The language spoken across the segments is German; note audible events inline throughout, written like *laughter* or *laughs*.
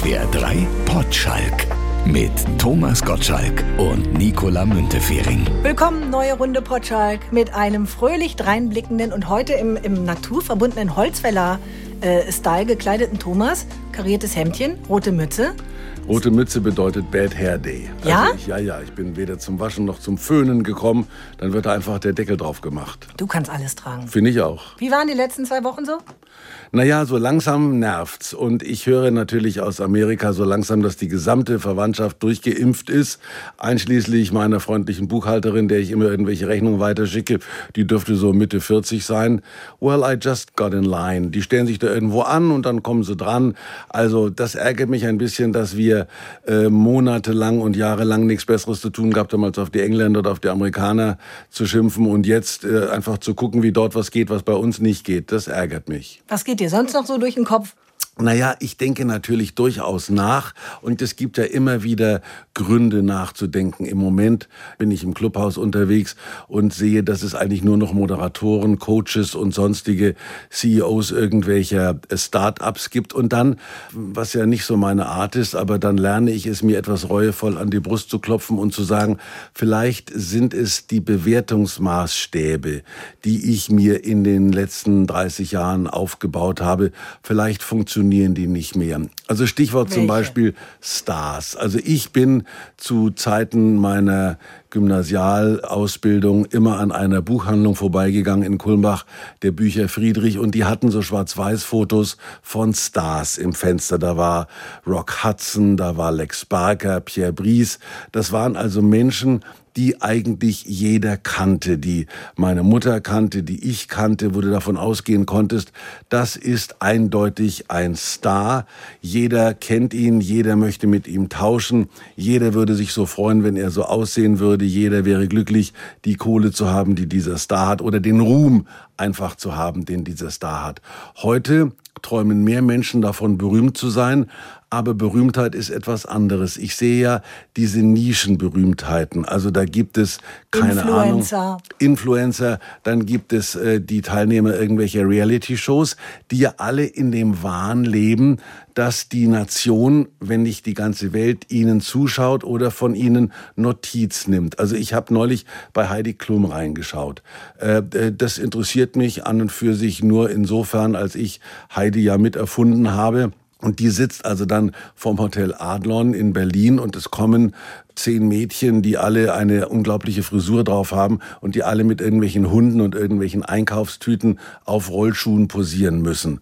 SWR 3 Potschalk mit Thomas Gottschalk und Nicola Müntefering. Willkommen, neue Runde Potschalk mit einem fröhlich dreinblickenden und heute im, im naturverbundenen Holzfäller-Style gekleideten Thomas. Kariertes Hemdchen, rote Mütze. Rote Mütze bedeutet Bad Hair Day. Ja? Also ich, ja, ja. Ich bin weder zum Waschen noch zum Föhnen gekommen. Dann wird da einfach der Deckel drauf gemacht. Du kannst alles tragen. Finde ich auch. Wie waren die letzten zwei Wochen so? Naja, so langsam nervt's. Und ich höre natürlich aus Amerika so langsam, dass die gesamte Verwandtschaft durchgeimpft ist. Einschließlich meiner freundlichen Buchhalterin, der ich immer irgendwelche Rechnungen weiterschicke. Die dürfte so Mitte 40 sein. Well, I just got in line. Die stellen sich da irgendwo an und dann kommen sie dran. Also das ärgert mich ein bisschen, dass wir äh, monatelang und jahrelang nichts Besseres zu tun gehabt haben, als auf die Engländer oder auf die Amerikaner zu schimpfen und jetzt äh, einfach zu gucken, wie dort was geht, was bei uns nicht geht. Das ärgert mich. Was geht dir sonst noch so durch den Kopf? Naja, ich denke natürlich durchaus nach und es gibt ja immer wieder Gründe nachzudenken. Im Moment bin ich im Clubhaus unterwegs und sehe, dass es eigentlich nur noch Moderatoren, Coaches und sonstige CEOs irgendwelcher Start-ups gibt. Und dann, was ja nicht so meine Art ist, aber dann lerne ich es mir etwas reuevoll an die Brust zu klopfen und zu sagen, vielleicht sind es die Bewertungsmaßstäbe, die ich mir in den letzten 30 Jahren aufgebaut habe. Vielleicht funktionieren die nicht mehr. Also Stichwort Welche? zum Beispiel Stars. Also ich bin zu Zeiten meiner Gymnasialausbildung immer an einer Buchhandlung vorbeigegangen in Kulmbach, der Bücher Friedrich, und die hatten so Schwarz-Weiß-Fotos von Stars im Fenster. Da war Rock Hudson, da war Lex Barker, Pierre Brice. Das waren also Menschen, die eigentlich jeder kannte, die meine Mutter kannte, die ich kannte, wo du davon ausgehen konntest, das ist eindeutig ein Star. Jeder kennt ihn, jeder möchte mit ihm tauschen, jeder würde sich so freuen, wenn er so aussehen würde, jeder wäre glücklich, die Kohle zu haben, die dieser Star hat oder den Ruhm einfach zu haben, den dieser Star hat. Heute träumen mehr Menschen davon, berühmt zu sein, aber Berühmtheit ist etwas anderes. Ich sehe ja diese Nischenberühmtheiten. Also da gibt es keine Influencer. Ahnung. Influencer. Dann gibt es äh, die Teilnehmer irgendwelcher Reality-Shows, die ja alle in dem Wahn leben, dass die Nation, wenn nicht die ganze Welt, ihnen zuschaut oder von ihnen Notiz nimmt. Also ich habe neulich bei Heidi Klum reingeschaut. Äh, das interessiert mich an und für sich nur insofern, als ich Heidi ja mit erfunden habe. Und die sitzt also dann vom Hotel Adlon in Berlin und es kommen zehn Mädchen, die alle eine unglaubliche Frisur drauf haben und die alle mit irgendwelchen Hunden und irgendwelchen Einkaufstüten auf Rollschuhen posieren müssen.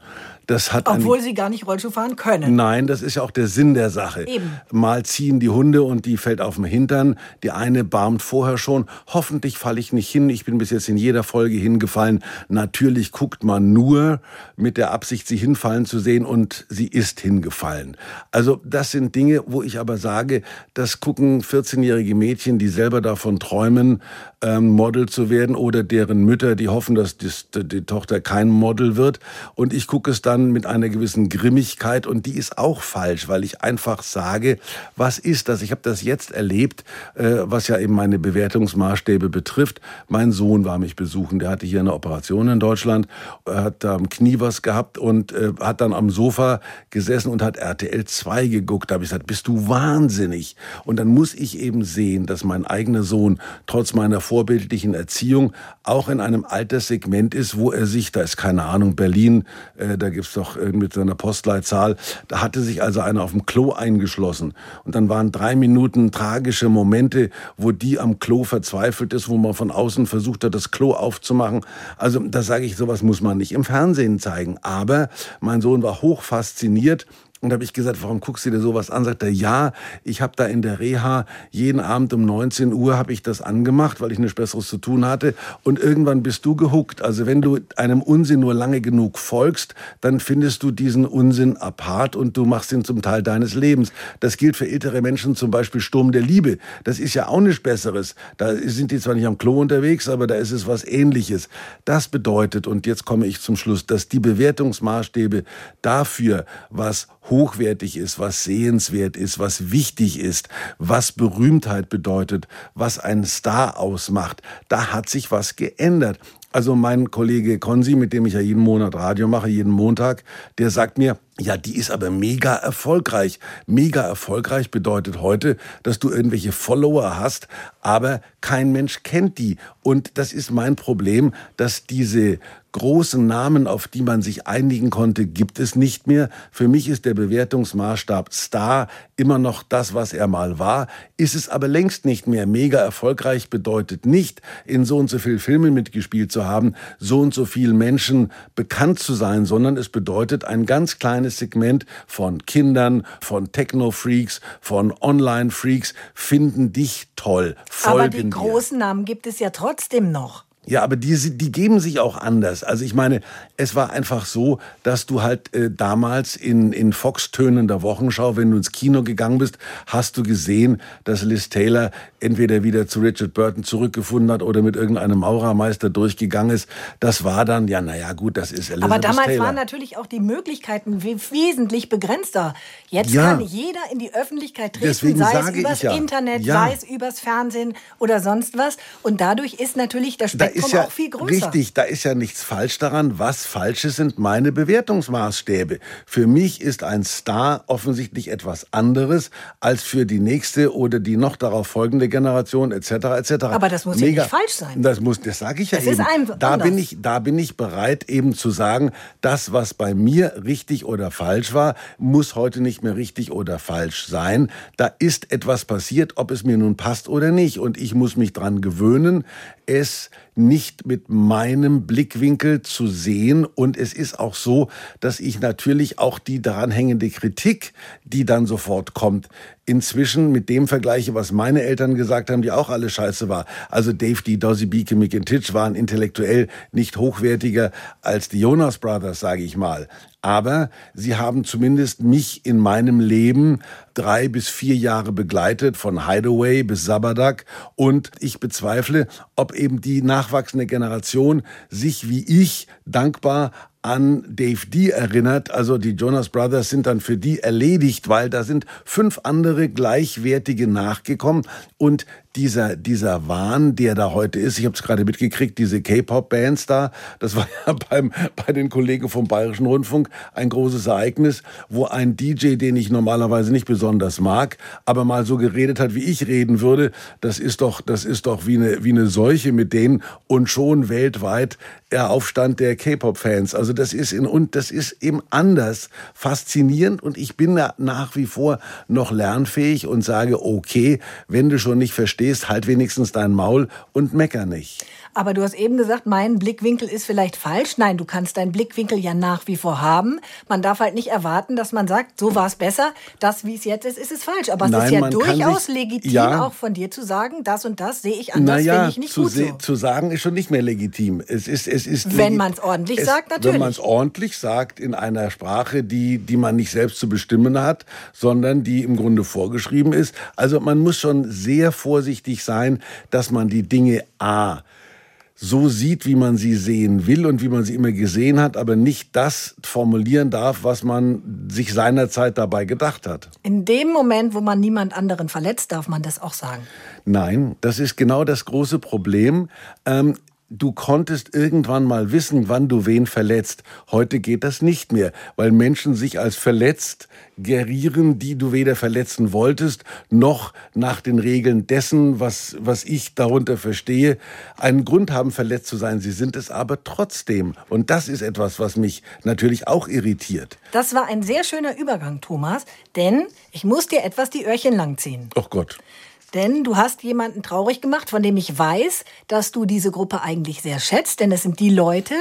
Das hat Obwohl sie gar nicht Rollschuh fahren können. Nein, das ist ja auch der Sinn der Sache. Eben. Mal ziehen die Hunde und die fällt auf den Hintern. Die eine barmt vorher schon. Hoffentlich falle ich nicht hin. Ich bin bis jetzt in jeder Folge hingefallen. Natürlich guckt man nur mit der Absicht, sie hinfallen zu sehen und sie ist hingefallen. Also das sind Dinge, wo ich aber sage, das gucken 14-jährige Mädchen, die selber davon träumen, ähm, Model zu werden oder deren Mütter, die hoffen, dass das, die Tochter kein Model wird. Und ich gucke es dann mit einer gewissen Grimmigkeit und die ist auch falsch, weil ich einfach sage, was ist das? Ich habe das jetzt erlebt, äh, was ja eben meine Bewertungsmaßstäbe betrifft. Mein Sohn war mich besuchen, der hatte hier eine Operation in Deutschland, er hat da am Knie was gehabt und äh, hat dann am Sofa gesessen und hat RTL 2 geguckt. Da habe ich gesagt, bist du wahnsinnig? Und dann muss ich eben sehen, dass mein eigener Sohn trotz meiner vorbildlichen Erziehung auch in einem Alterssegment ist, wo er sich, da ist keine Ahnung, Berlin, äh, da gibt's doch mit seiner Postleitzahl, da hatte sich also einer auf dem Klo eingeschlossen. Und dann waren drei Minuten tragische Momente, wo die am Klo verzweifelt ist, wo man von außen versucht hat, das Klo aufzumachen. Also da sage ich, sowas muss man nicht im Fernsehen zeigen. Aber mein Sohn war hoch fasziniert und habe ich gesagt, warum guckst du dir sowas an? Sagt er, ja, ich habe da in der Reha jeden Abend um 19 Uhr habe ich das angemacht, weil ich nichts Besseres zu tun hatte. Und irgendwann bist du gehuckt. Also wenn du einem Unsinn nur lange genug folgst, dann findest du diesen Unsinn apart und du machst ihn zum Teil deines Lebens. Das gilt für ältere Menschen, zum Beispiel Sturm der Liebe. Das ist ja auch nichts Besseres. Da sind die zwar nicht am Klo unterwegs, aber da ist es was Ähnliches. Das bedeutet, und jetzt komme ich zum Schluss, dass die Bewertungsmaßstäbe dafür, was hochwertig ist, was sehenswert ist, was wichtig ist, was Berühmtheit bedeutet, was einen Star ausmacht. Da hat sich was geändert. Also mein Kollege Konsi, mit dem ich ja jeden Monat Radio mache, jeden Montag, der sagt mir, Ja, die ist aber mega erfolgreich. Mega erfolgreich bedeutet heute, dass du irgendwelche Follower hast, aber kein Mensch kennt die. Und das ist mein Problem, dass diese großen Namen, auf die man sich einigen konnte, gibt es nicht mehr. Für mich ist der Bewertungsmaßstab Star immer noch das, was er mal war, ist es aber längst nicht mehr. Mega erfolgreich bedeutet nicht, in so und so vielen Filmen mitgespielt zu haben, so und so vielen Menschen bekannt zu sein, sondern es bedeutet ein ganz kleines Segment von Kindern, von Techno-Freaks, von Online-Freaks finden dich toll, folgen Aber die großen Namen gibt es ja trotzdem noch. Ja, aber die, die geben sich auch anders. Also ich meine, es war einfach so, dass du halt äh, damals in, in Fox-Tönen der Wochenschau, wenn du ins Kino gegangen bist, hast du gesehen, dass Liz Taylor entweder wieder zu Richard Burton zurückgefunden hat oder mit irgendeinem Maurermeister durchgegangen ist. Das war dann, ja, naja, gut, das ist Elizabeth Aber damals Taylor. waren natürlich auch die Möglichkeiten wesentlich begrenzter. Jetzt Ja. kann jeder in die Öffentlichkeit treten, Deswegen sei es übers ja. Internet, Ja. sei es übers Fernsehen oder sonst was. Und dadurch ist natürlich das Da Spektrum ist ja richtig, da ist ja nichts falsch daran. Was falsche sind meine Bewertungsmaßstäbe. Für mich ist ein Star offensichtlich etwas anderes als für die nächste oder die noch darauf folgende Generation etc. etc. Aber das muss ja nicht falsch sein. Das muss, das sage ich ja ist eben. einfach da anders. bin ich, da bin ich bereit eben zu sagen, das was bei mir richtig oder falsch war, muss heute nicht mehr richtig oder falsch sein. Da ist etwas passiert, ob es mir nun passt oder nicht. Und ich muss mich dran gewöhnen, es nicht mit meinem Blickwinkel zu sehen. Und es ist auch so, dass ich natürlich auch die daran hängende Kritik, die dann sofort kommt, inzwischen mit dem vergleiche, was meine Eltern gesagt haben, die auch alle scheiße war. Also Dave D. Dossie Beacon McIntitch waren intellektuell nicht hochwertiger als die Jonas Brothers, sage ich mal. Aber sie haben zumindest mich in meinem Leben drei bis vier Jahre begleitet, von Hideaway bis Sabadak. Und ich bezweifle, ob eben die nachwachsende Generation sich wie ich dankbar an Dave D erinnert. Also die Jonas Brothers sind dann für die erledigt, weil da sind fünf andere gleichwertige nachgekommen. Und dieser, dieser Wahn, der da heute ist, ich habe es gerade mitgekriegt, diese K-Pop-Bands da, das war ja *laughs* beim, bei den Kollegen vom Bayerischen Rundfunk ein großes Ereignis, wo ein DJ, den ich normalerweise nicht besonders mag, aber mal so geredet hat, wie ich reden würde, das ist doch, das ist doch wie eine, wie eine Seuche mit denen und schon weltweit der Aufstand der K-Pop-Fans. Also das ist in, und das ist eben anders faszinierend und ich bin da nach wie vor noch lernfähig und sage, okay, wenn du schon nicht verstehst, halt wenigstens dein Maul und mecker nicht. Aber du hast eben gesagt, mein Blickwinkel ist vielleicht falsch. Nein, du kannst deinen Blickwinkel ja nach wie vor haben. Man darf halt nicht erwarten, dass man sagt, so war es besser. Das, wie es jetzt ist, ist es falsch. Aber es Nein, ist ja man durchaus sich- legitim, ja. auch von dir zu sagen, das und das sehe ich anders, Naja, finde ich nicht zu, gut se- so. zu sagen ist schon nicht mehr legitim. Es ist, es ist Wenn legi- man's ordentlich es, sagt, natürlich. Wenn man es ordentlich sagt, in einer Sprache, die, die man nicht selbst zu bestimmen hat, sondern die im Grunde vorgeschrieben ist. Also man muss schon sehr vorsichtig sein, dass man die Dinge A so sieht, wie man sie sehen will und wie man sie immer gesehen hat, aber nicht das formulieren darf, was man sich seinerzeit dabei gedacht hat. In dem Moment, wo man niemand anderen verletzt, darf man das auch sagen. Nein, das ist genau das große Problem. Ähm, du konntest irgendwann mal wissen, wann du wen verletzt. Heute geht das nicht mehr, weil Menschen sich als verletzt gerieren, die du weder verletzen wolltest, noch nach den Regeln dessen, was, was ich darunter verstehe, einen Grund haben, verletzt zu sein. Sie sind es aber trotzdem. Und das ist etwas, was mich natürlich auch irritiert. Das war ein sehr schöner Übergang, Thomas, denn ich muss dir etwas die Öhrchen langziehen. Oh Gott. Denn du hast jemanden traurig gemacht, von dem ich weiß, dass du diese Gruppe eigentlich sehr schätzt. Denn es sind die Leute,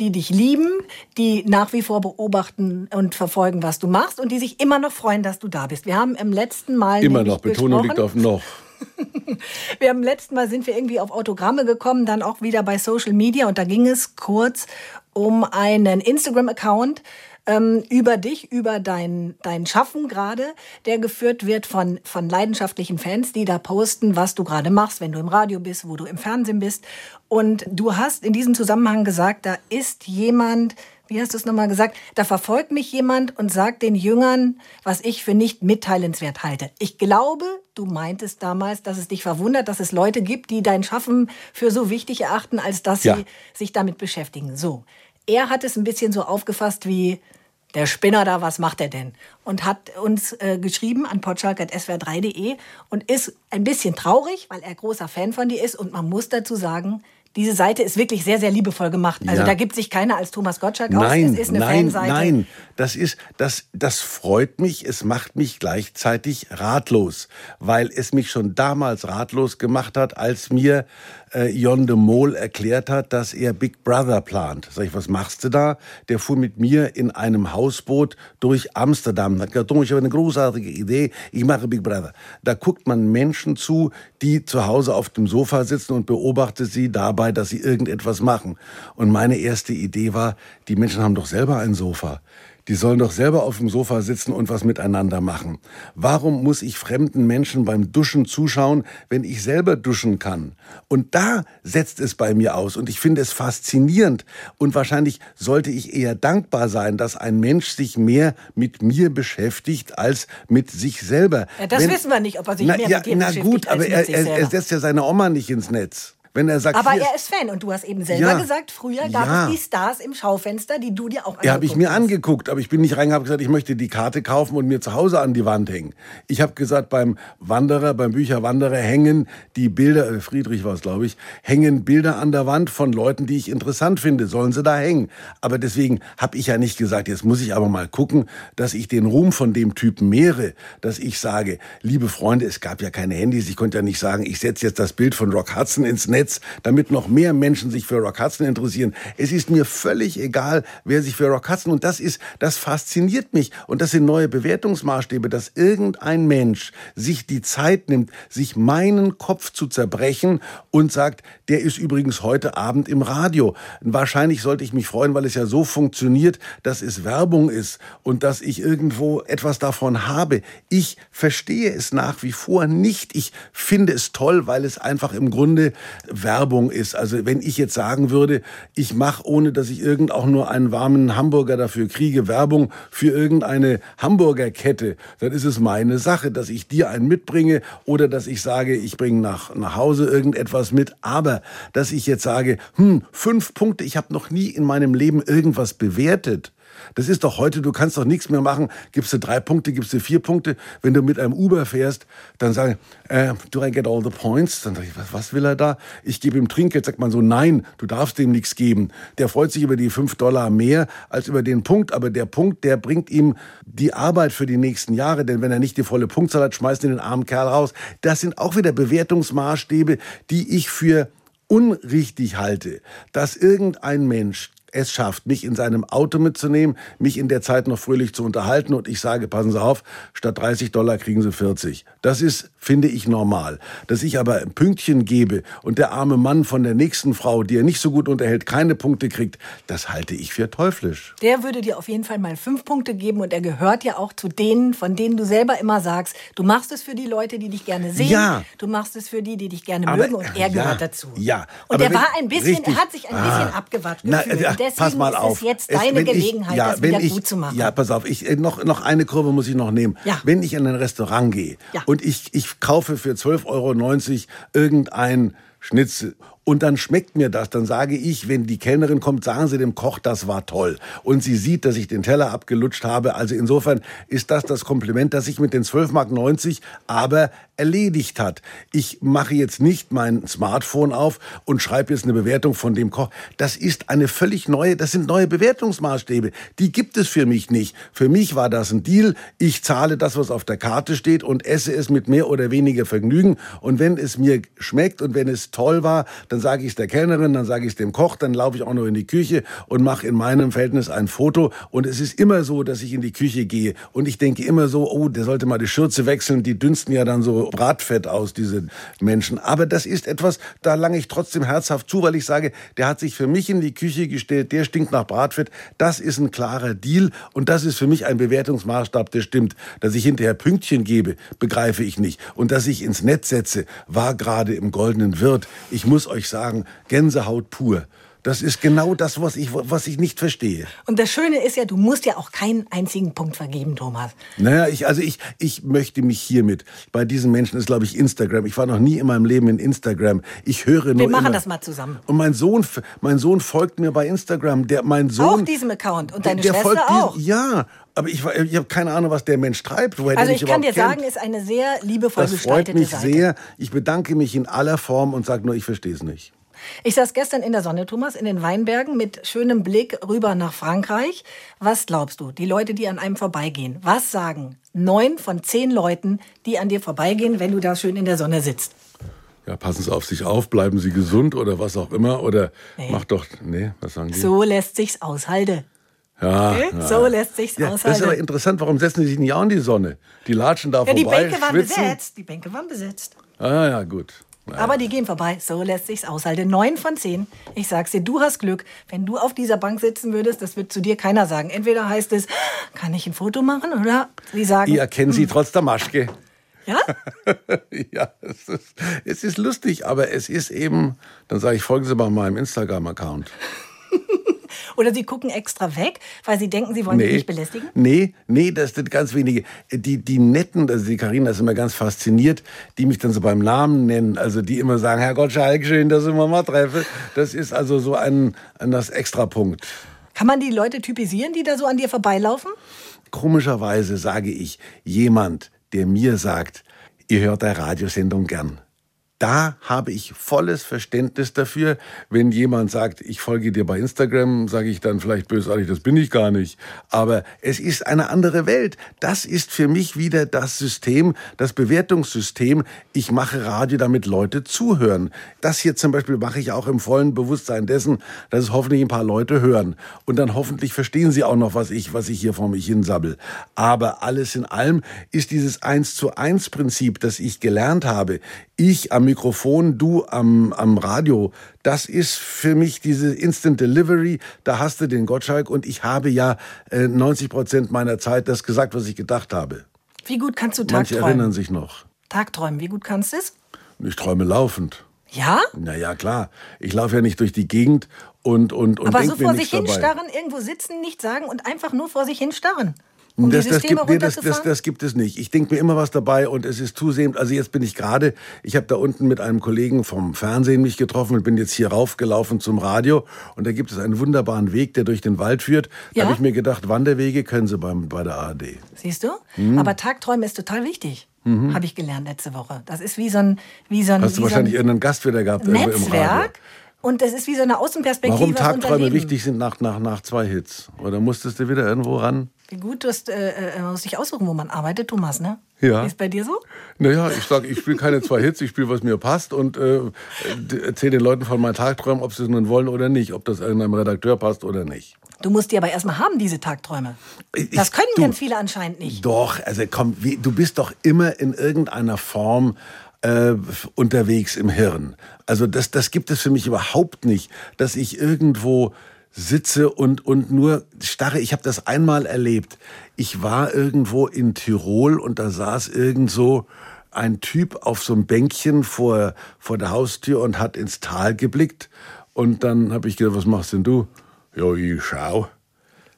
die dich lieben, die nach wie vor beobachten und verfolgen, was du machst und die sich immer noch freuen, dass du da bist. Wir haben im letzten Mal Immer noch, Betonung liegt auf noch. *laughs* wir haben letzten Mal sind wir irgendwie auf Autogramme gekommen, dann auch wieder bei Social Media und da ging es kurz um einen Instagram-Account ähm, über dich, über dein, dein Schaffen gerade, der geführt wird von, von leidenschaftlichen Fans, die da posten, was du gerade machst, wenn du im Radio bist, wo du im Fernsehen bist. Und du hast in diesem Zusammenhang gesagt, da ist jemand, wie hast du es nochmal gesagt, da verfolgt mich jemand und sagt den Jüngern, was ich für nicht mitteilenswert halte. Ich glaube, du meintest damals, dass es dich verwundert, dass es Leute gibt, die dein Schaffen für so wichtig erachten, als dass Ja. sie sich damit beschäftigen. So. Er hat es ein bisschen so aufgefasst wie, der Spinner da, was macht er denn? Und hat uns äh, geschrieben an potschalk.swr3.de und ist ein bisschen traurig, weil er großer Fan von dir ist. Und man muss dazu sagen, diese Seite ist wirklich sehr, sehr liebevoll gemacht. Also ja. da gibt sich keiner als Thomas Gottschalk nein, aus. Es ist eine nein, Fanseite. Nein, das ist, das, das freut mich. Es macht mich gleichzeitig ratlos, weil es mich schon damals ratlos gemacht hat, als mir äh, Jon de Mol erklärt hat, dass er Big Brother plant. Sag ich, was machst du da? Der fuhr mit mir in einem Hausboot durch Amsterdam. Hat gesagt, ich habe eine großartige Idee, ich mache Big Brother. Da guckt man Menschen zu, die zu Hause auf dem Sofa sitzen und beobachtet sie dabei, dass sie irgendetwas machen. Und meine erste Idee war, die Menschen haben doch selber ein Sofa. Die sollen doch selber auf dem Sofa sitzen und was miteinander machen. Warum muss ich fremden Menschen beim Duschen zuschauen, wenn ich selber duschen kann? Und da setzt es bei mir aus. Und ich finde es faszinierend. Und wahrscheinlich sollte ich eher dankbar sein, dass ein Mensch sich mehr mit mir beschäftigt als mit sich selber. Ja, das wenn, wissen wir nicht, ob er sich na, mehr ja, mit dir na beschäftigt gut, als aber er, er, er setzt ja seine Oma nicht ins Netz. Wenn er sagt, Aber er ist Fan und du hast eben selber Ja. gesagt, früher gab Ja. es die Stars im Schaufenster, die du dir auch angeguckt Ja, habe ich mir hast. angeguckt, aber ich bin nicht reingegangen und gesagt, ich möchte die Karte kaufen und mir zu Hause an die Wand hängen. Ich habe gesagt, beim Wanderer, beim Bücherwanderer hängen die Bilder, äh, Friedrich war es, glaube ich, hängen Bilder an der Wand von Leuten, die ich interessant finde. Sollen sie da hängen? Aber deswegen habe ich ja nicht gesagt, jetzt muss ich aber mal gucken, dass ich den Ruhm von dem Typen mehre, dass ich sage, liebe Freunde, es gab ja keine Handys, ich konnte ja nicht sagen, ich setze jetzt das Bild von Rock Hudson ins Netz, damit noch mehr Menschen sich für Rock Hudson interessieren. Es ist mir völlig egal, wer sich für Rock Hudson und das ist, das fasziniert mich und das sind neue Bewertungsmaßstäbe, dass irgendein Mensch sich die Zeit nimmt, sich meinen Kopf zu zerbrechen und sagt, der ist übrigens heute Abend im Radio. Wahrscheinlich sollte ich mich freuen, weil es ja so funktioniert, dass es Werbung ist und dass ich irgendwo etwas davon habe. Ich verstehe es nach wie vor nicht. Ich finde es toll, weil es einfach im Grunde Werbung ist. Also wenn ich jetzt sagen würde, ich mache, ohne dass ich irgend auch nur einen warmen Hamburger dafür kriege, Werbung für irgendeine Hamburgerkette, dann ist es meine Sache, dass ich dir einen mitbringe oder dass ich sage, ich bringe nach, nach Hause irgendetwas mit. Aber dass ich jetzt sage, hm, fünf Punkte, ich habe noch nie in meinem Leben irgendwas bewertet. Das ist doch heute, du kannst doch nichts mehr machen. Gibst du drei Punkte, gibst du vier Punkte. Wenn du mit einem Uber fährst, dann sagen, äh, do I get all the points? Dann sag ich, was, was will er da? Ich gebe ihm Trinkgeld. Sagt man so, nein, du darfst dem nichts geben. Der freut sich über die fünf Dollar mehr als über den Punkt. Aber der Punkt, der bringt ihm die Arbeit für die nächsten Jahre. Denn wenn er nicht die volle Punktzahl hat, schmeißt ihn den armen Kerl raus. Das sind auch wieder Bewertungsmaßstäbe, die ich für unrichtig halte, dass irgendein Mensch es schafft, mich in seinem Auto mitzunehmen, mich in der Zeit noch fröhlich zu unterhalten und ich sage, passen Sie auf, statt 30 Dollar kriegen Sie 40. Das ist, finde ich, normal. Dass ich aber ein Pünktchen gebe und der arme Mann von der nächsten Frau, die er nicht so gut unterhält, keine Punkte kriegt, das halte ich für teuflisch. Der würde dir auf jeden Fall mal fünf Punkte geben und er gehört ja auch zu denen, von denen du selber immer sagst, du machst es für die Leute, die dich gerne sehen, Ja. du machst es für die, die dich gerne Aber, mögen und er ja, gehört dazu. ja. Und Aber er war ein bisschen, richtig. hat sich ein bisschen Ah. abgewatscht Na, gefühlt. ja, deswegen pass mal ist auf. es jetzt Es- deine wenn ich- Gelegenheit, ja, das wieder ich, gut zu machen. Ja, pass auf, ich, äh, noch, noch eine Kurve muss ich noch nehmen. Ja. Wenn ich in ein Restaurant gehe und ich, ich kaufe für 12,90 Euro irgendein Schnitzel und dann schmeckt mir das, dann sage ich, wenn die Kellnerin kommt, sagen Sie dem Koch, das war toll. Und sie sieht, dass ich den Teller abgelutscht habe. Also insofern ist das das Kompliment, das sich mit den 12,90 Mark aber erledigt hat. Ich mache jetzt nicht mein Smartphone auf und schreibe jetzt eine Bewertung von dem Koch. Das ist eine völlig neue, das sind neue Bewertungsmaßstäbe. Die gibt es für mich nicht. Für mich war das ein Deal. Ich zahle das, was auf der Karte steht und esse es mit mehr oder weniger Vergnügen. Und wenn es mir schmeckt und wenn es toll war, dann sage ich es der Kellnerin, dann sage ich es dem Koch, dann laufe ich auch noch in die Küche und mache in meinem Verhältnis ein Foto. Und es ist immer so, dass ich in die Küche gehe und ich denke immer so, oh, der sollte mal die Schürze wechseln. Die dünsten ja dann so Bratfett aus, diese Menschen. Aber das ist etwas, da lange ich trotzdem herzhaft zu, weil ich sage, der hat sich für mich in die Küche gestellt, der stinkt nach Bratfett. Das ist ein klarer Deal und das ist für mich ein Bewertungsmaßstab, der stimmt. Dass ich hinterher Pünktchen gebe, begreife ich nicht. Und dass ich ins Netz setze, war gerade im goldenen Wirt. Ich muss euch sagen, Gänsehaut pur. Das ist genau das, was ich, was ich nicht verstehe. Und das Schöne ist ja, du musst ja auch keinen einzigen Punkt vergeben, Thomas. Naja, ich, also ich, ich möchte mich hiermit, bei diesen Menschen ist, glaube ich, Instagram. Ich war noch nie in meinem Leben in Instagram. Ich höre nur Wir machen immer, das mal zusammen. Und mein Sohn, mein Sohn folgt mir bei Instagram. Der, mein Sohn. Auch diesem Account. Und deine der Schwester folgt diesem- auch. Ja, aber ich, ich habe keine Ahnung, was der Mensch treibt. Woher Also der ich kann dir sagen, kennt. ist eine sehr liebevoll Das freut gestaltete mich Seite. sehr. Ich bedanke mich in aller Form und sage nur, ich verstehe es nicht. Ich saß gestern in der Sonne, Thomas, in den Weinbergen mit schönem Blick rüber nach Frankreich. Was glaubst du, die Leute, die an einem vorbeigehen, was sagen neun von zehn Leuten, die an dir vorbeigehen, wenn du da schön in der Sonne sitzt? Ja, passen Sie auf sich auf, bleiben Sie gesund oder was auch immer. Oder Nee. mach doch, nee, was sagen die? So lässt sich's aushalten. ja, Okay? ja. So lässt sich's ja, Das ist aushalten. aber interessant, warum setzen Sie sich nicht auch in die Sonne? Die latschen da Ja, die vorbei, Bänke waren schwitzen. besetzt. Die Bänke waren besetzt. Ah, ja, gut. Naja. Aber die gehen vorbei. So lässt sich's aushalten. Neun von zehn. Ich sag's dir, du hast Glück. Wenn du auf dieser Bank sitzen würdest, das wird zu dir keiner sagen. Entweder heißt es, kann ich ein Foto machen? Oder sie sagen, Ich erkenne Sie trotz der Maschke. ja? *laughs* ja, es ist, es ist lustig, aber es ist eben, dann sage ich, folgen Sie mal meinem Instagram-Account. Oder sie gucken extra weg, weil sie denken, sie wollen dich nicht belästigen? Nee, nee, das sind ganz wenige. Die, die netten, also die Karina ist immer ganz fasziniert, die mich dann so beim Namen nennen, also die immer sagen, Herr Gottschalk, schön, dass ich mal mal treffe. Das ist also so ein, ein das Extrapunkt. Kann man die Leute typisieren, die da so an dir vorbeilaufen? Komischerweise sage ich, jemand, der mir sagt, ihr hört der Radiosendung gern. Da habe ich volles Verständnis dafür. Wenn jemand sagt, ich folge dir bei Instagram, sage ich dann vielleicht bösartig, das bin ich gar nicht. Aber es ist eine andere Welt. Das ist für mich wieder das System, das Bewertungssystem. Ich mache Radio, damit Leute zuhören. Das hier zum Beispiel mache ich auch im vollen Bewusstsein dessen, dass es hoffentlich ein paar Leute hören. Und dann hoffentlich verstehen sie auch noch, was ich, was ich hier vor mich hinsabbel. Aber alles in allem ist dieses Eins zu eins Prinzip, das ich gelernt habe. Ich am Mikrofon, du am, am Radio. Das ist für mich diese Instant Delivery. Da hast du den Gottschalk und ich habe ja äh, 90 Prozent meiner Zeit das gesagt, was ich gedacht habe. Wie gut kannst du Manche Tagträumen? erinnern sich noch. Tagträumen, wie gut kannst du es? Ich träume laufend. Ja? Na ja, klar. Ich laufe ja nicht durch die Gegend und und und Aber so vor sich dabei. hinstarren, irgendwo sitzen, nichts sagen und einfach nur vor sich hinstarren. Um das, das, gibt, nee, das, das, das gibt es nicht. Ich denke mir immer was dabei und es ist zusehend. Also jetzt bin ich gerade, ich habe da unten mit einem Kollegen vom Fernsehen mich getroffen und bin jetzt hier raufgelaufen zum Radio und da gibt es einen wunderbaren Weg, der durch den Wald führt. Da Ja? habe ich mir gedacht, Wanderwege können Sie beim, bei der ARD. Siehst du? Hm. Aber Tagträumen ist total wichtig. Habe ich gelernt letzte Woche. Das ist wie so ein, wie so ein, Mhm. Hast du wahrscheinlich so ein irgendeinen Gast wieder gehabt irgendwo im Radio. Netzwerk. Und das ist wie so eine Außenperspektive Warum Tagträume wichtig sind nach, nach, nach zwei Hits? Oder musstest du wieder irgendwo ran? Wie gut, du hast, äh, äh, man muss sich aussuchen, wo man arbeitet, Thomas, ne? Ja. Ist bei dir so? Naja, ich sage, ich spiele keine zwei Hits, ich spiele, was mir passt und äh, erzähle den Leuten von meinen Tagträumen, ob sie es nun wollen oder nicht, ob das irgendeinem Redakteur passt oder nicht. Du musst die aber erstmal haben, diese Tagträume. Ich- Das können du- ganz viele anscheinend nicht. Doch, also komm, wie, du bist doch immer in irgendeiner Form äh, unterwegs im Hirn. Also das, das gibt es für mich überhaupt nicht, dass ich irgendwo sitze und, und nur starre. Ich habe das einmal erlebt. Ich war irgendwo in Tirol und da saß irgend so ein Typ auf so einem Bänkchen vor, vor der Haustür und hat ins Tal geblickt. Und dann habe ich gedacht, was machst denn du? Ja, ich schau.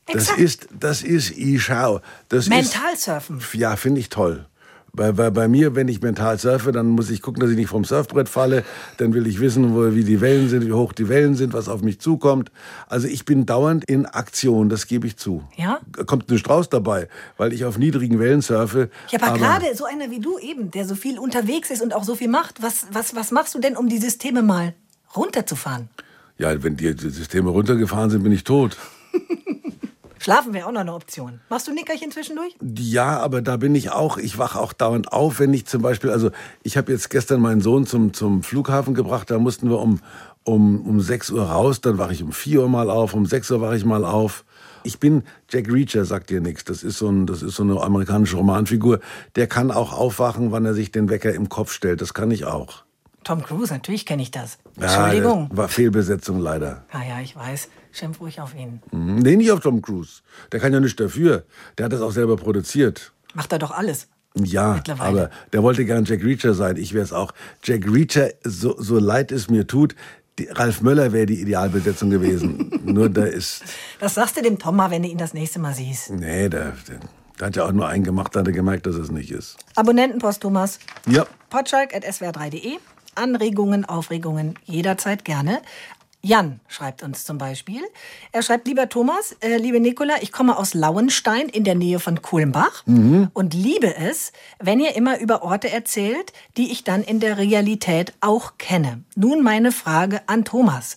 Das Exakt. ist, das ist, ich schau. Das ist, Mentalsurfen. ja, finde ich toll. Bei, bei, bei mir, wenn ich mental surfe, dann muss ich gucken, dass ich nicht vom Surfbrett falle. Dann will ich wissen, wo, wie die Wellen sind, wie hoch die Wellen sind, was auf mich zukommt. Also ich bin dauernd in Aktion, das gebe ich zu. Ja? Kommt ein Strauß dabei, weil ich auf niedrigen Wellen surfe. Ja, aber, gerade so einer wie du eben, der so viel unterwegs ist und auch so viel macht, was, was, was machst du denn, um die Systeme mal runterzufahren? Ja, wenn die Systeme runtergefahren sind, bin ich tot. *laughs* Schlafen wäre auch noch eine Option. Machst du Nickerchen zwischendurch? Ja, aber da bin ich auch, ich wache auch dauernd auf, wenn ich zum Beispiel, also ich habe jetzt gestern meinen Sohn zum, zum Flughafen gebracht, da mussten wir um, um, um 6 Uhr raus, dann wache ich um 4 Uhr mal auf, um 6 Uhr wache ich mal auf. Ich bin Jack Reacher, sagt dir nichts. Das ist so ein, das ist so eine amerikanische Romanfigur. Der kann auch aufwachen, wann er sich den Wecker im Kopf stellt. Das kann ich auch. Tom Cruise, natürlich kenne ich das. Ja, Entschuldigung. das war Fehlbesetzung leider. Ja, ja, ich weiß. Schimpf ruhig auf ihn. Mhm. Nee, nicht auf Tom Cruise. Der kann ja nichts dafür. Der hat das auch selber produziert. Macht er doch alles. Ja, aber der wollte gern Jack Reacher sein. Ich wäre es auch. Jack Reacher, so, so leid es mir tut, die, Ralf Möller wäre die Idealbesetzung gewesen. *laughs* nur da ist. Das sagst du dem Tom mal, wenn du ihn das nächste Mal siehst. Nee, der, der, der hat ja auch nur einen gemacht, da hat er gemerkt, dass es nicht ist. Abonnentenpost, Thomas. Ja. Potschalk.swr3.de. Anregungen, Aufregungen jederzeit gerne. Jan schreibt uns zum Beispiel. Er schreibt, lieber Thomas, äh, liebe Nicola, ich komme aus Lauenstein in der Nähe von Kulmbach Mhm. und liebe es, wenn ihr immer über Orte erzählt, die ich dann in der Realität auch kenne. Nun meine Frage an Thomas.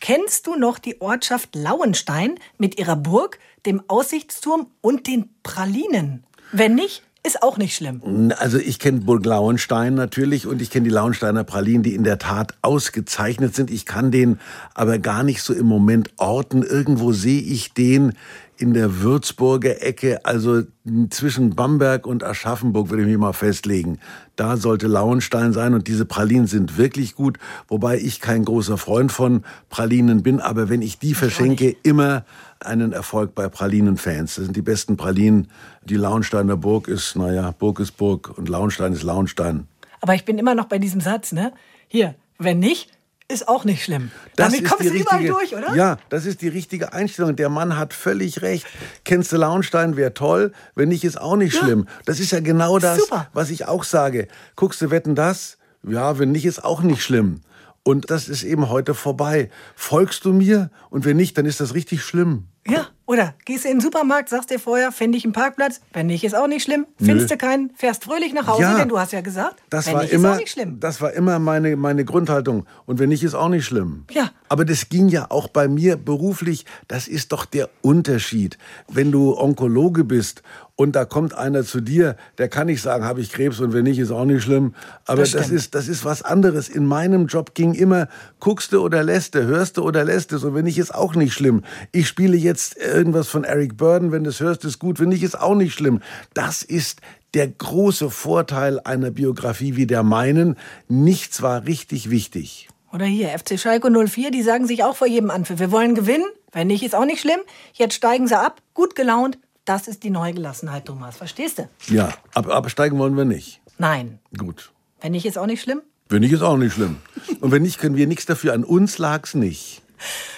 Kennst du noch die Ortschaft Lauenstein mit ihrer Burg, dem Aussichtsturm und den Pralinen? Wenn nicht, ist auch nicht schlimm. Also ich kenne Burg Lauenstein natürlich und ich kenne die Lauensteiner Pralinen, die in der Tat ausgezeichnet sind. Ich kann den aber gar nicht so im Moment orten. Irgendwo sehe ich den in der Würzburger Ecke, also zwischen Bamberg und Aschaffenburg würde ich mich mal festlegen. Da sollte Lauenstein sein und diese Pralinen sind wirklich gut, wobei ich kein großer Freund von Pralinen bin, aber wenn ich die verschenke, immer einen Erfolg bei Pralinenfans. Das sind die besten Pralinen. Die Lauensteiner Burg ist, naja, Burg ist Burg und Lauenstein ist Lauenstein. Aber ich bin immer noch bei diesem Satz, ne? Hier, wenn nicht, ist auch nicht schlimm. Damit kommst du überall durch, oder? Ja, das ist die richtige Einstellung. Der Mann hat völlig recht. Kennst du Lauenstein, wäre toll. Wenn nicht, ist auch nicht schlimm. Das ist ja genau das, Super. was ich auch sage. Guckst du Wetten das? Ja, wenn nicht, ist auch nicht schlimm. Und das ist eben heute vorbei. Folgst du mir? Und wenn nicht, dann ist das richtig schlimm. Ja, oder gehst du in den Supermarkt, sagst dir vorher, finde ich einen Parkplatz. Wenn nicht, ist auch nicht schlimm. Findest du keinen, fährst fröhlich nach Hause, Ja. denn du hast ja gesagt, Das wenn war nicht, immer, ist auch nicht schlimm. das war immer meine, meine Grundhaltung. Und wenn nicht, ist auch nicht schlimm. Ja. Aber das ging ja auch bei mir beruflich. Das ist doch der Unterschied. Wenn du Onkologe bist und da kommt einer zu dir, der kann nicht sagen, habe ich Krebs und wenn nicht, ist auch nicht schlimm. Aber Das das, ist, das ist was anderes. In meinem Job ging immer, guckst du oder lässt du, hörst du oder lässt es und wenn nicht, ist auch nicht schlimm. Ich spiele jetzt irgendwas von Eric Burden, wenn du es hörst, ist gut, wenn nicht, ist auch nicht schlimm. Das ist der große Vorteil einer Biografie wie der meinen. Nichts war richtig wichtig. Oder hier, FC Schalke 04, die sagen sich auch vor jedem Anpfiff, wir wollen gewinnen. Wenn nicht, ist auch nicht schlimm. Jetzt steigen sie ab, gut gelaunt. Das ist die neue Gelassenheit, Thomas. Verstehst du? Ja, ab, absteigen wollen wir nicht. Nein. Gut. Wenn nicht, ist auch nicht schlimm. Wenn nicht, ist auch nicht schlimm. Und wenn nicht, können wir nichts dafür. An uns lag's nicht.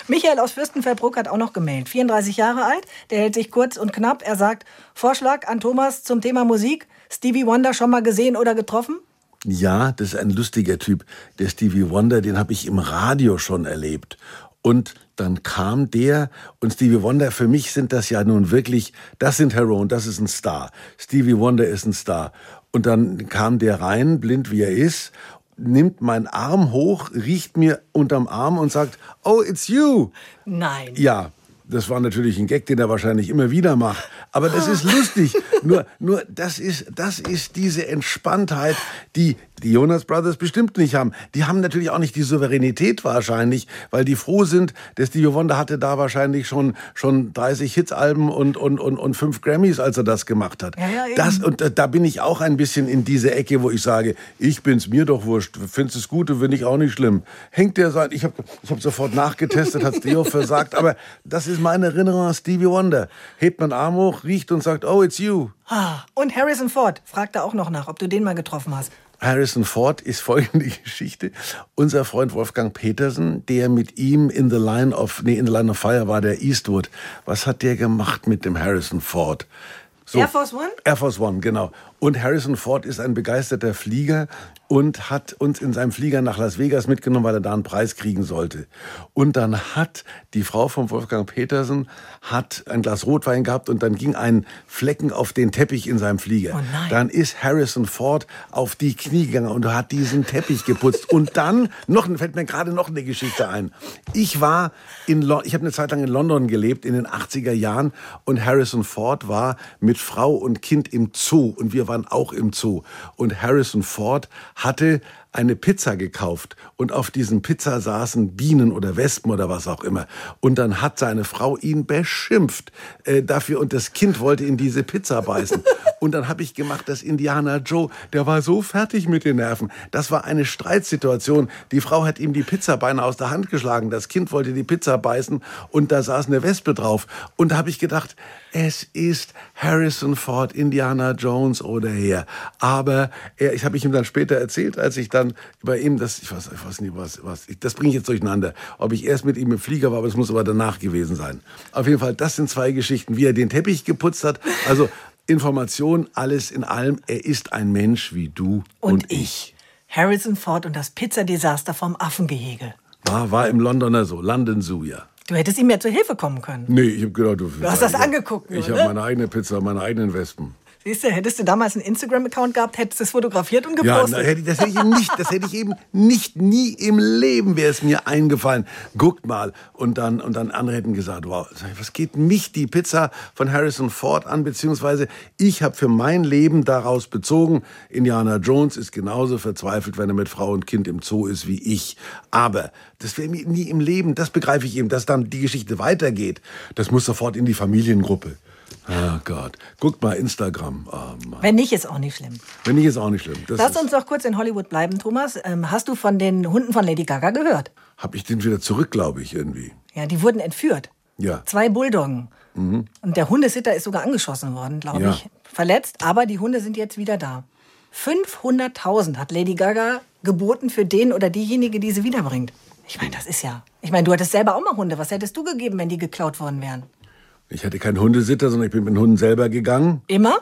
Michael aus Fürstenfeldbruck hat auch noch gemeldet. 34 Jahre alt, der hält sich kurz und knapp. Er sagt, Vorschlag an Thomas zum Thema Musik. Stevie Wonder schon mal gesehen oder getroffen? Ja, das ist ein lustiger Typ. Der Stevie Wonder, den habe ich im Radio schon erlebt. Und dann kam der und Stevie Wonder, für mich sind das ja nun wirklich, das sind Heroen, das ist ein Star. Stevie Wonder ist ein Star. Und dann kam der rein, blind wie er ist, nimmt meinen Arm hoch, riecht mir unterm Arm und sagt, oh, it's you. Nein. Ja, das war natürlich ein Gag, den er wahrscheinlich immer wieder macht. Aber das *laughs* ist lustig. Nur, nur das ist, das ist diese Entspanntheit, die die Jonas Brothers bestimmt nicht haben. Die haben natürlich auch nicht die Souveränität wahrscheinlich, weil die froh sind. Der Stevie Wonder hatte da wahrscheinlich schon, schon 30 Hitsalben und, und, und, und fünf Grammys, als er das gemacht hat. Ja, ja, das, und da- da bin ich auch ein bisschen in diese Ecke, wo ich sage, ich bin's mir doch wurscht. Findest es gut und finde ich auch nicht schlimm. Hängt der sein, ich habe ich hab sofort nachgetestet, hat Theo versagt, aber das ist meine Erinnerung an Stevie Wonder. Hebt man Arm hoch, riecht und sagt, oh, it's you. Ah, und Harrison Ford fragt da auch noch nach, ob du den mal getroffen hast. Harrison Ford ist folgende *laughs* Geschichte. Unser Freund Wolfgang Petersen, der mit ihm in the Line of, nee, in the Line of Fire war der Eastwood. Was hat der gemacht mit dem Harrison Ford? So. Air Force One? Air Force One, genau. Und Harrison Ford ist ein begeisterter Flieger und hat uns in seinem Flieger nach Las Vegas mitgenommen, weil er da einen Preis kriegen sollte. Und dann hat die Frau von Wolfgang Petersen hat ein Glas Rotwein gehabt und dann ging ein Flecken auf den Teppich in seinem Flieger. Oh. Dann ist Harrison Ford auf die Knie gegangen und hat diesen Teppich geputzt. Und dann, noch, fällt mir gerade noch eine Geschichte ein. Ich war in, Lo ich habe eine Zeit lang in London gelebt, in den 80er Jahren. Und Harrison Ford war mit Frau und Kind im Zoo. Und wir waren auch im Zoo. Und Harrison Ford hatte eine Pizza gekauft und auf diesen Pizza saßen Bienen oder Wespen oder was auch immer. Und dann hat seine Frau ihn beschimpft äh, dafür und das Kind wollte in diese Pizza beißen. *laughs* Und dann habe ich gemacht, dass Indianer Joe, der war so fertig mit den Nerven. Das war eine Streitsituation. Die Frau hat ihm die Pizza beinahe aus der Hand geschlagen. Das Kind wollte die Pizza beißen und da saß eine Wespe drauf. Und da habe ich gedacht, es ist Harrison Ford, Indiana Jones oder her. Aber er, ich habe ich ihm dann später erzählt, als ich dann dann bei ihm, das, ich weiß, ich weiß nicht, was, was, ich, das bringe ich jetzt durcheinander. Ob ich erst mit ihm im Flieger war, aber es muss aber danach gewesen sein. Auf jeden Fall, das sind zwei Geschichten, wie er den Teppich geputzt hat. Also Information, alles in allem. Er ist ein Mensch wie du und, Und ich. Harrison Ford und das Pizzadesaster vom Affengehege. War, war im Londoner so, London Zoo, ja. Du hättest ihm ja zur Hilfe kommen können. Nee, ich habe gedacht, du, Du hast das angeguckt, Ich habe ne? meine eigene Pizza, meine eigenen Wespen. Siehst du, hättest du damals einen Instagram-Account gehabt, hättest du es fotografiert und Ja, gepostet. ich- das hätte ich eben nicht, das hätte ich eben nicht, nie im Leben wäre es mir eingefallen. Guckt mal. Und dann, und dann andere hätten gesagt, wow, was geht mich die Pizza von Harrison Ford an? Beziehungsweise ich habe für mein Leben daraus bezogen, Indiana Jones ist genauso verzweifelt, wenn er mit Frau und Kind im Zoo ist wie ich. Aber das wäre mir nie im Leben, das begreife ich eben, dass dann die Geschichte weitergeht. Das muss sofort in die Familiengruppe. Oh Gott. Guckt mal Instagram. Oh. Wenn nicht, ist auch nicht schlimm. Wenn nicht, ist auch nicht schlimm. Das Lass uns doch kurz in Hollywood bleiben, Thomas. Ähm, hast du von den Hunden von Lady Gaga gehört? Hab ich den wieder zurück, glaube ich, irgendwie. Ja, die wurden entführt. Ja. Mhm. Zwei Bulldoggen. Und der Hundesitter ist sogar angeschossen worden, glaube Ja. ich. Verletzt, aber die Hunde sind jetzt wieder da. 500.000 hat Lady Gaga geboten für den oder diejenige, die sie wiederbringt. Ich meine, das ist ja. Ich meine, du hattest selber auch mal Hunde. Was hättest du gegeben, wenn die geklaut worden wären? Ich hatte keinen Hundesitter, sondern ich bin mit den Hunden selber gegangen. Immer?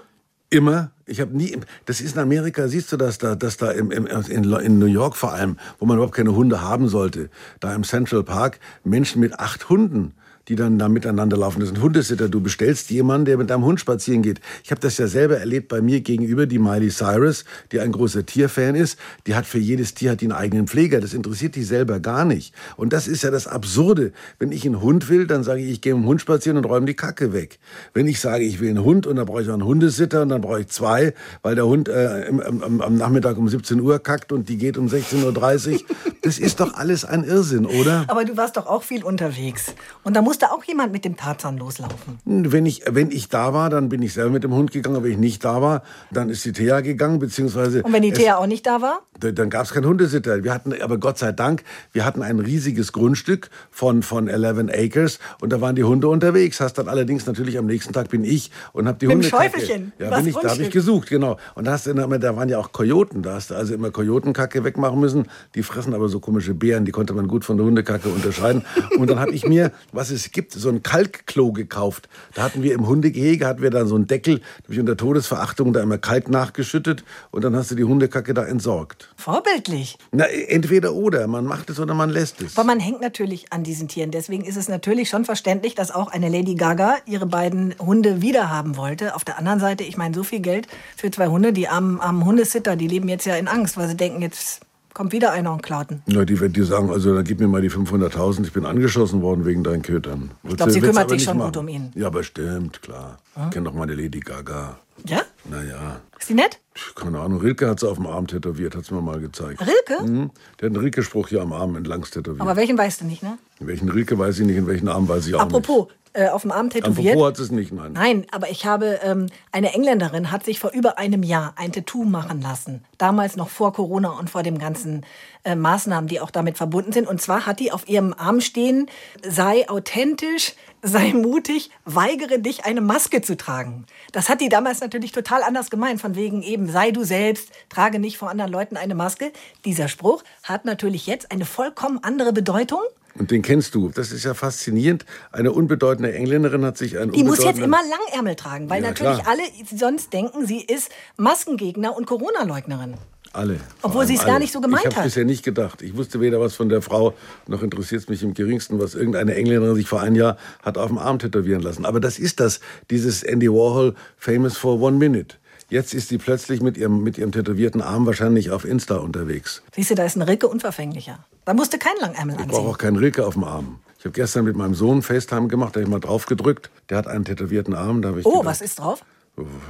Immer. Ich habe nie. Das ist in Amerika, siehst du das da, das da im, im, in, in New York vor allem, wo man überhaupt keine Hunde haben sollte. Da im Central Park Menschen mit acht Hunden, die dann da miteinander laufen. Das sind Hundesitter. Du bestellst jemanden, der mit deinem Hund spazieren geht. Ich habe das ja selber erlebt bei mir gegenüber, die Miley Cyrus, die ein großer Tierfan ist. Die hat für jedes Tier hat die einen eigenen Pfleger. Das interessiert die selber gar nicht. Und das ist ja das Absurde. Wenn ich einen Hund will, dann sage ich, ich gehe mit dem Hund spazieren und räume die Kacke weg. Wenn ich sage, ich will einen Hund und dann brauche ich auch einen Hundesitter und dann brauche ich zwei, weil der Hund äh, im, am, am Nachmittag um 17 Uhr kackt und die geht um 16.30 Uhr. *laughs* Das ist doch alles ein Irrsinn, oder? Aber du warst doch auch viel unterwegs. Und da musste auch jemand mit dem Tarzan loslaufen. Wenn ich, wenn ich da war, dann bin ich selber mit dem Hund gegangen. Wenn ich nicht da war, dann ist die Thea gegangen, beziehungsweise... Und wenn die es- Thea auch nicht da war? Da- Dann gab es keinen Hundesitter. Wir hatten, aber Gott sei Dank, wir hatten ein riesiges Grundstück von, von 11 Acres und da waren die Hunde unterwegs. Hast dann allerdings natürlich am nächsten Tag bin ich und habe die Mit dem Hunde. Schäufelchen Ja, bin ich, da habe ich gesucht, genau. Und da, hast du immer, da waren ja auch Kojoten. Da hast du also immer Kojotenkacke wegmachen müssen. Die fressen aber so komische Beeren, die konnte man gut von der Hundekacke unterscheiden. Und dann habe ich mir, was es gibt, so ein Kalkklo gekauft. Da hatten wir im Hundegehege, hatten wir dann so einen Deckel, da habe ich unter Todesverachtung da immer Kalk nachgeschüttet und dann hast du die Hundekacke da entsorgt. Vorbildlich. Na, entweder oder. Man macht es oder man lässt es. Aber man hängt natürlich an diesen Tieren. Deswegen ist es natürlich schon verständlich, dass auch eine Lady Gaga ihre beiden Hunde wiederhaben wollte. Auf der anderen Seite, ich meine, so viel Geld für zwei Hunde, die armen, armen Hundesitter, die leben jetzt ja in Angst, weil sie denken, jetzt kommt wieder einer und klaut ihn. Ja, die dir sagen, also dann gib mir mal die 500.000, ich bin angeschossen worden wegen deinen Kötern. Ich glaub, sie kümmert sich nicht schon machen. gut um ihn. Ja, bestimmt, klar. Ich kenn doch meine Lady Gaga. Ja? Naja, Ist die nett? keine Ahnung, Rilke hat sie auf dem Arm tätowiert, hat mir mal gezeigt. Rilke? Mhm. Der hat einen Rilke-Spruch hier am Arm entlang tätowiert. Aber welchen weißt du nicht, ne? in welchen Rilke weiß ich nicht, in welchen Arm weiß ich auch Apropos, äh, auf dem Arm tätowiert. Apropos hat es nicht, nein. Nein, aber ich habe, ähm, eine Engländerin hat sich vor über einem Jahr ein Tattoo machen lassen. Damals noch vor Corona und vor den ganzen äh, Maßnahmen, die auch damit verbunden sind. Und zwar hat die auf ihrem Arm stehen, sei authentisch, sei mutig, weigere dich, eine Maske zu tragen. Das hat die damals natürlich total anders gemeint, von wegen eben, sei du selbst, trage nicht vor anderen Leuten eine Maske. Dieser Spruch hat natürlich jetzt eine vollkommen andere Bedeutung. Und den kennst du. Das ist ja faszinierend. Eine unbedeutende Engländerin hat sich ein Die muss jetzt immer Langärmel tragen, weil Ja, natürlich klar. alle sonst denken, sie ist Maskengegner und Corona-Leugnerin. Alle. Obwohl sie es gar nicht so gemeint ich hat. bisher nicht gedacht. Ich wusste weder was von der Frau, noch interessiert es mich im geringsten, was irgendeine Engländerin sich vor einem Jahr hat auf dem Arm tätowieren lassen. Aber das ist das, dieses Andy Warhol Famous for One Minute. Jetzt ist sie plötzlich mit ihrem, mit ihrem tätowierten Arm wahrscheinlich auf Insta unterwegs. Siehst du, da ist ein Rilke unverfänglicher. Da musste kein Langärmel Ich brauche anziehen. auch keinen Rilke auf dem Arm. Ich habe gestern mit meinem Sohn FaceTime gemacht, da habe ich mal drauf gedrückt. Der hat einen tätowierten Arm. Da ich Oh, gedacht, was ist drauf?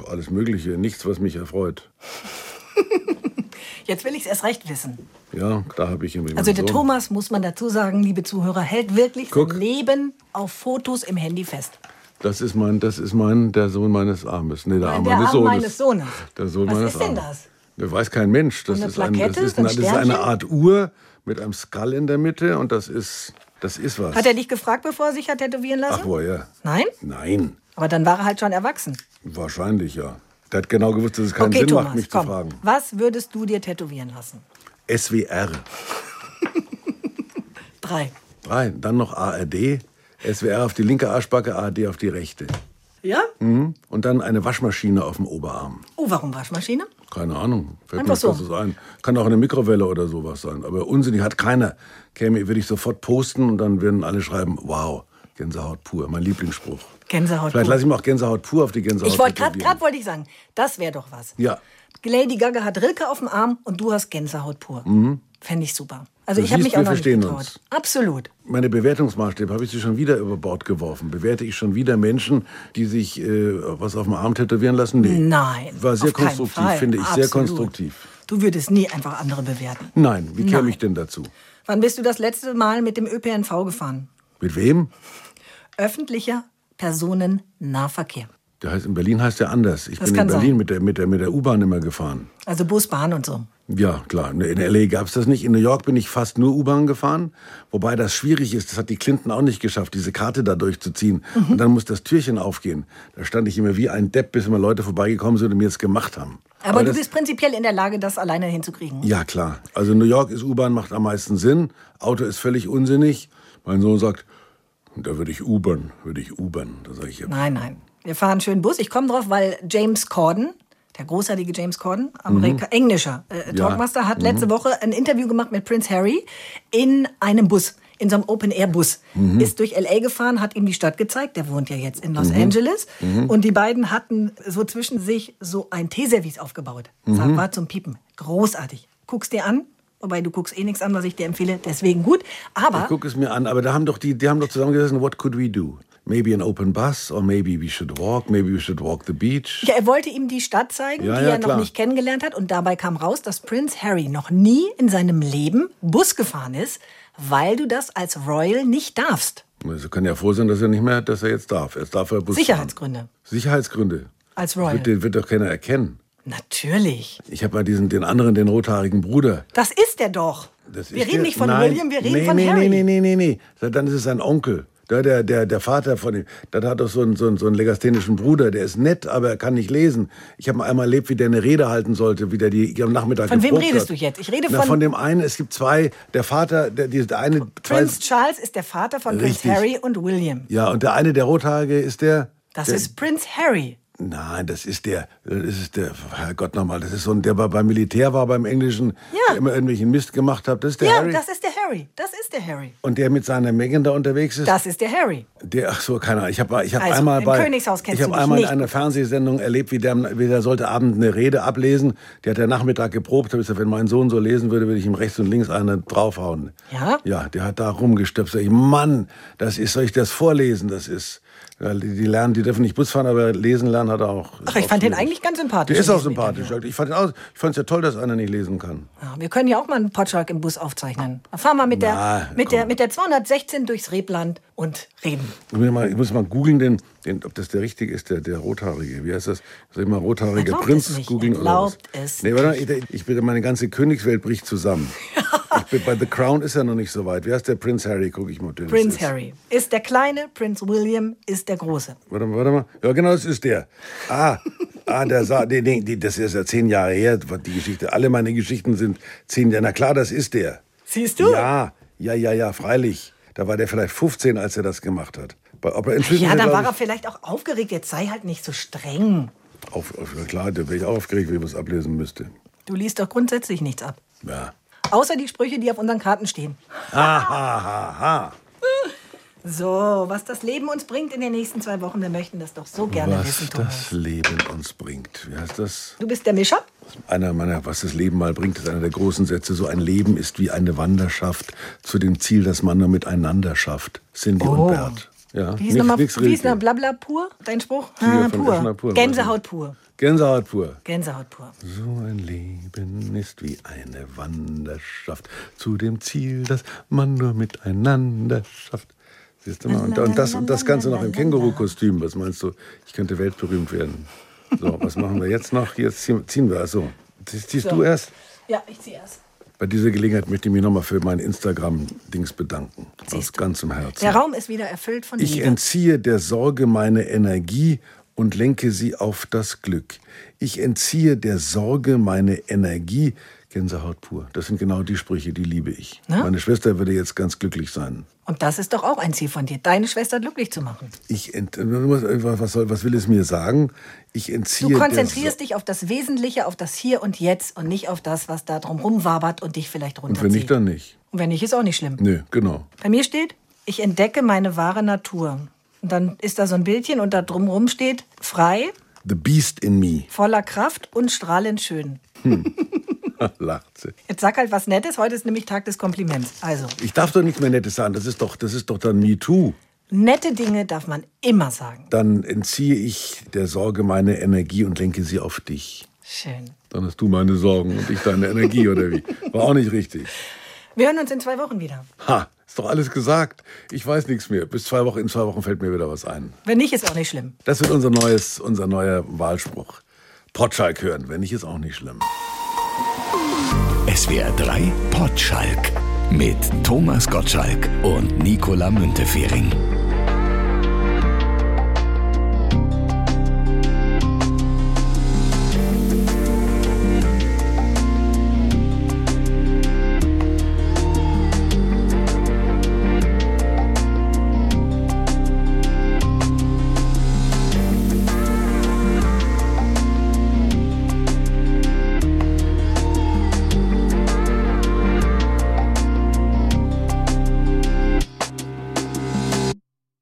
Alles Mögliche, nichts, was mich erfreut. *laughs* Jetzt will ich es erst recht wissen. Ja, da habe ich ihn Also der Sohn. Thomas, muss man dazu sagen, liebe Zuhörer, hält wirklich Guck. sein Leben auf Fotos im Handy fest. Das ist mein, das ist mein, der Sohn meines Armes. Nee, der Nein, Arm der meines Arm Sohnes. meines Sohnes. Der Sohn Was meines ist denn das? Das weiß kein Mensch. Das, Eine ist, ein, das, Plakette, ist, ein eine, das ist eine? Art Uhr mit einem Skull in der Mitte und das ist, das ist was. Hat er dich gefragt, bevor er sich hat tätowieren lassen? Ach, woher? Nein? Nein, Aber dann war er halt schon erwachsen. wahrscheinlich ja. Der hat genau gewusst, dass es keinen okay, Sinn Thomas, macht, mich komm. zu fragen. Was würdest du dir tätowieren lassen? SWR. *laughs* Drei. Drei. Dann noch ARD. SWR auf die linke Arschbacke, ARD auf die rechte. Ja? Mhm. Und dann eine Waschmaschine auf dem Oberarm. Oh, warum Waschmaschine? Keine Ahnung. Fällt Einfach mir so. so ein. Kann auch eine Mikrowelle oder sowas sein. Aber unsinnig hat keiner. Käme, würde ich sofort posten und dann würden alle schreiben, wow, Gänsehaut pur. Mein Lieblingsspruch. Gänsehaut Vielleicht pur. lasse ich mir auch Gänsehaut pur auf die Gänsehaut Ich wollte gerade wollte ich sagen, das wäre doch was. Ja. Lady Gaga hat Rilke auf dem Arm und du hast Gänsehaut pur. Fände ich super. Also Du ich habe mich auch noch nicht verstehen getraut. uns. Absolut. Meine Bewertungsmaßstäbe habe ich sie schon wieder über Bord geworfen. Bewerte ich schon wieder Menschen, die sich äh, was auf dem Arm tätowieren lassen? Nee. Nein. War sehr konstruktiv, finde ich. Sehr Absolut. konstruktiv. Du würdest nie einfach andere bewerten. Nein, wie käme ich denn dazu? Wann bist du das letzte Mal mit dem ÖPNV gefahren? Mit wem? Öffentlicher Personennahverkehr. Der heißt, in Berlin heißt der anders. Ich Das bin in Berlin sein. mit der, mit der, mit der U-Bahn immer gefahren. Also Bus, Bahn und so. Ja, klar. In L.A. gab es das nicht. In New York bin ich fast nur U-Bahn gefahren. Wobei das schwierig ist. Das hat die Clinton auch nicht geschafft, diese Karte da durchzuziehen. Mhm. Und dann muss das Türchen aufgehen. Da stand ich immer wie ein Depp, bis immer Leute vorbeigekommen sind und mir das gemacht haben. Aber, du das, bist prinzipiell in der Lage, das alleine hinzukriegen. Ja, klar. Also New York ist U-Bahn, macht am meisten Sinn. Auto ist völlig unsinnig. Mein Sohn sagt, da würde ich U-Bahn, würde ich U-Bahn. Da sage ich ja. Nein, nein. Wir fahren schön Bus. Ich komme drauf, weil James Corden, der großartige James Corden, Amerika englischer äh, Mhm. Ja. Mhm. Talkmaster, hat letzte Woche ein Interview gemacht mit Prince Harry in einem Bus. In so einem Open-Air-Bus. Mhm. Ist durch L.A. gefahren, hat ihm die Stadt gezeigt. Der wohnt ja jetzt in Los Angeles. Mhm. Und die beiden hatten so zwischen sich so ein Teeservice aufgebaut. Das Mhm. war zum Piepen. Großartig. Guck's dir an. Wobei du guckst eh nichts an, was ich dir empfehle. Deswegen gut. Aber Ich gucke es mir an, aber da haben doch die, die haben doch zusammengesessen, what could we do? Maybe an open bus, or maybe we should walk, maybe we should walk the beach. Ja, er wollte ihm die Stadt zeigen, Ja, die ja, er noch klar. nicht kennengelernt hat. Und dabei kam raus, dass Prince Harry noch nie in seinem Leben Bus gefahren ist, weil du das als Royal nicht darfst. Also kann ja froh sein, dass er nicht mehr, dass er jetzt darf. Jetzt darf er Bus Sicherheitsgründe. fahren. Sicherheitsgründe. Als Das Royal. wird, den wird doch keiner erkennen. Natürlich. Ich habe mal diesen, den anderen, den rothaarigen Bruder. Das ist er doch. Das wir reden der- nicht von Nein. William, wir reden nee, von nee, Harry. Nee, nee, nee, nee, nee. Dann ist es sein Onkel. Der, der, der, der Vater von ihm, der hat doch so einen, so, einen, so einen legasthenischen Bruder, der ist nett, aber er kann nicht lesen. Ich habe mal einmal erlebt, wie der eine Rede halten sollte, wie der die am Nachmittag Von wem redest hat. du jetzt? Ich rede Na, von- von dem einen, es gibt zwei, der Vater, der, der eine, Prince Charles ist der Vater von Richtig. Prince Harry und William. ja, und der eine, der Rothaarige, ist der... Das der, ist Prince Harry. Nein, das ist der, das ist der, Herrgott nochmal, das ist so ein, der beim Militär war, beim Englischen, Ja. der immer irgendwelchen Mist gemacht hat, das ist der Ja, Harry. das ist der Harry. Das ist der Harry. und der mit seiner Megan da unterwegs ist, Das ist der Harry. der, ach so, keine Ahnung, ich habe ich hab Also, einmal bei, Königshaus kennst ich habe einmal in nicht. einer Fernsehsendung erlebt, wie der, wie der sollte Abend eine Rede ablesen, der hat der Nachmittag geprobt, habe ich gesagt, wenn mein Sohn so lesen würde, würde ich ihm rechts und links eine draufhauen. Ja? Ja, der hat da rumgestöpselt. Sag Ich, Mann, das ist, soll ich das vorlesen? Das ist, ja, die, lernen, die dürfen nicht Bus fahren, aber lesen lernen hat er auch. Ach, ich fand den eigentlich ganz sympathisch. Der ist auch sympathisch. Ich fand es ja toll, dass einer nicht lesen kann. Ja, wir können ja auch mal einen Potschalk im Bus aufzeichnen. Dann fahren wir mit der, Na, mit der, mit der 216 durchs Rebland und reden. Ich muss mal, ich muss mal googeln, den, den, ob das der richtige ist, der, der rothaarige. Wie heißt das? Soll ich mal rothaariger Prinz es googeln oder was? es nee, warte, ich, bin, meine ganze Königswelt bricht zusammen. *laughs* ich bin, bei The Crown ist er noch nicht so weit. Wie heißt der Prinz Harry? Guck ich mal. Prince ist. Harry ist der Kleine, Prince William ist der Große. Warte mal, warte mal. Ja, genau, das ist der. Ah, ah der sah, nee, nee, das ist ja zehn Jahre her, die Geschichte. Alle meine Geschichten sind zehn Jahre. Na klar, das ist der. Siehst du? Ja, ja, ja, ja, freilich. Da war der vielleicht 15, als er das gemacht hat. Er inzwischen Ja, dann war er ich, vielleicht auch aufgeregt. Jetzt sei halt nicht so streng. auf, auf, klar, da wäre ich auch aufgeregt, wenn ich was ablesen müsste. Du liest doch grundsätzlich nichts ab. Ja. Außer die Sprüche, die auf unseren Karten stehen. Ha, ha, ha, ha. So, was das Leben uns bringt in den nächsten zwei Wochen, wir möchten das doch so gerne Was wissen, Thomas. das Leben uns bringt. Wie heißt das? Du bist der Mischer? Einer meiner, was das Leben mal bringt, ist einer der großen Sätze. So ein Leben ist wie eine Wanderschaft zu dem Ziel, das man nur miteinander schafft. Cindy Oh. und Bert. Ja, Wie ist nix- nochmal, wie ist noch Rilke. Blabla pur? Dein Spruch? Ah, pur. Pur, Gänsehaut pur. Gänsehaut pur. Gänsehaut pur. So ein Leben ist wie eine Wanderschaft zu dem Ziel, das man nur miteinander schafft. Siehst du mal? Und, und, das, und das Ganze noch im Känguru-Kostüm. Was meinst du? Ich könnte weltberühmt werden. So, was machen wir jetzt noch? Jetzt ziehen, wir. Also, ziehst So. du erst? Ja, ich zieh erst. Bei dieser Gelegenheit möchte ich mich nochmal für mein Instagram-Dings bedanken. Aus Siehst du. ganzem Herzen. Der Raum ist wieder erfüllt von Ich Liebe. entziehe der Sorge meine Energie und lenke sie auf das Glück. Ich entziehe der Sorge meine Energie, Gänsehaut pur. Das sind genau die Sprüche, die liebe ich. Na? Meine Schwester würde jetzt ganz glücklich sein. Und das ist doch auch ein Ziel von dir, deine Schwester glücklich zu machen. Ich ent was, soll, was will es mir sagen? Ich entziehe. Du konzentrierst dich auf das Wesentliche, auf das Hier und Jetzt und nicht auf das, was da drumherum wabert und dich vielleicht Und wenn runterzieht. nicht, dann nicht. Und wenn nicht, ist auch nicht schlimm. Nö, genau. Bei mir steht, ich entdecke meine wahre Natur. Und dann ist da so ein Bildchen und da drumherum steht, frei, The Beast in me. voller Kraft und strahlend schön. *laughs* *laughs* Lacht sie. Jetzt sag halt was Nettes, heute ist nämlich Tag des Kompliments. Also, Ich darf doch nichts mehr Nettes sagen. Das ist doch, das ist doch dann Me Too. nette Dinge darf man immer sagen. Dann entziehe ich der Sorge meine Energie und lenke sie auf dich. Schön. Dann hast du meine Sorgen und ich deine Energie, oder wie? War auch nicht richtig. Wir hören uns in zwei Wochen wieder. Ha, ist doch alles gesagt. Ich weiß nichts mehr. Bis zwei Wochen, in zwei Wochen fällt mir wieder was ein. Wenn nicht, ist auch nicht schlimm. Das wird unser neues, unser neuer Wahlspruch. Potschalk hören, wenn nicht, ist auch nicht schlimm. SWR 3 Potschalk mit Thomas Gottschalk und Nicola Müntefering.